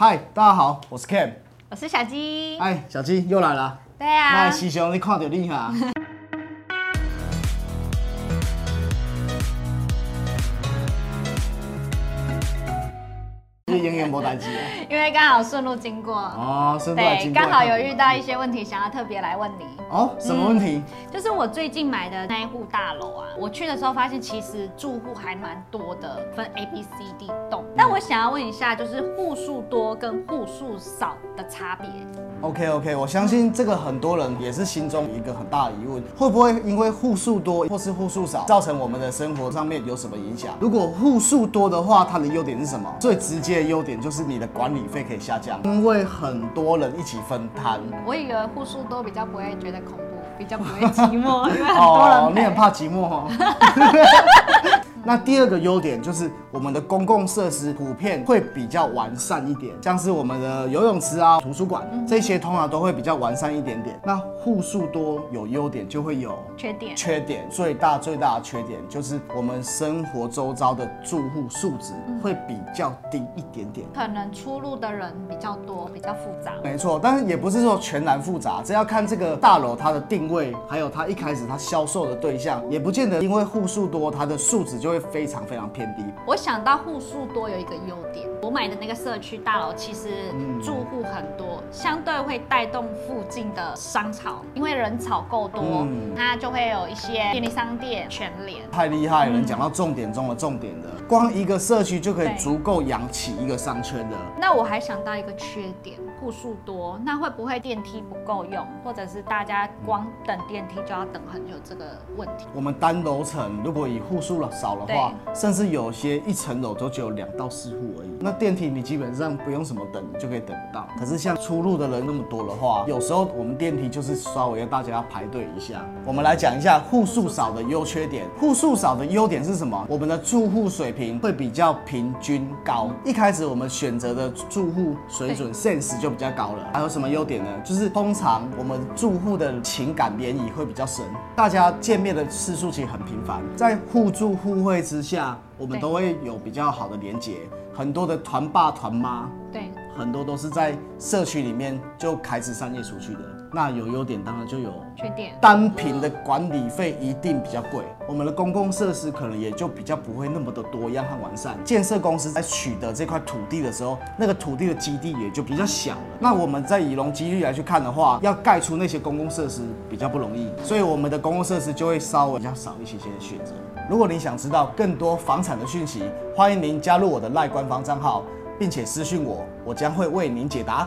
嗨，大家好，我是 Cam。我是小鸡。哎，小鸡又来了。对啊那。师兄，你看到你哈？你永远无代志啊。因为刚好顺路经过，哦，顺路对，经刚好有遇到一些问题，想要特别来问你。哦，什么问题？就是我最近买的那一户大楼啊，我去的时候发现其实住户还蛮多的，分 A、B、C、D 栋。但我想要问一下，就是户数多跟户数少的差别。OK OK，我相信这个很多人也是心中一个很大的疑问，会不会因为户数多或是户数少，造成我们的生活上面有什么影响？如果户数多的话，它的优点是什么？最直接的优点就是你的管理费可以下降，因为很多人一起分摊。我以为户数多比较不会觉得恐怖，比较不会寂寞，因为很多人哦。你很怕寂寞哦。那第二个优点就是我们的公共设施普遍会比较完善一点，像是我们的游泳池啊、图书馆这些，通常都会比较完善一点点。那户数多有优点，就会有缺点。缺点。最大最大的缺点就是我们生活周遭的住户素质会比较低一点点。可能出入的人比较多，比较复杂。没错，但是也不是说全然复杂，这要看这个大楼它的定位，还有它一开始它销售的对象，也不见得因为户数多，它的素质就会非常非常偏低。我想到户数多有一个优点，我买的那个社区大楼其实住户很多，相对会带动附近的商潮，因为人潮够多，嗯它就会有一些便利商店全联。太厉害了，你讲到重点中的重点的，光一个社区就可以足够养起一个商圈的。那我还想到一个缺点，户数多，那会不会电梯不够用，或者是大家光等电梯就要等很久这个问题？我们单楼层如果以户数了少的话，甚至有些一层楼都只有两到四户而已。那电梯你基本上不用什么等，就可以等到。可是像出入的人那么多的话，有时候我们电梯就是稍微要大家要排队一下。我们来讲一下户数少的优缺点。户数少的优点是什么？我们的住户水平会比较平均高。一开始我们选择的住户水准 sense 就比较高了。还有什么优点呢？就是通常我们住户的情感联谊会比较深，大家见面的次数其实很频繁，在互助互惠之下，我们都会有比较好的连接。很多的团爸团妈，对，很多都是在社区里面就开枝散叶出去的。那有优点，当然就有缺点。单品的管理费一定比较贵，我们的公共设施可能也就比较不会那么的多样和完善。建设公司在取得这块土地的时候，那个土地的基地也就比较小了。那我们在以容积率来去看的话，要盖出那些公共设施比较不容易，所以我们的公共设施就会稍微比较少一些些的选择。如果您想知道更多房产的讯息，欢迎您加入我的赖官方账号，并且私讯我，我将会为您解答。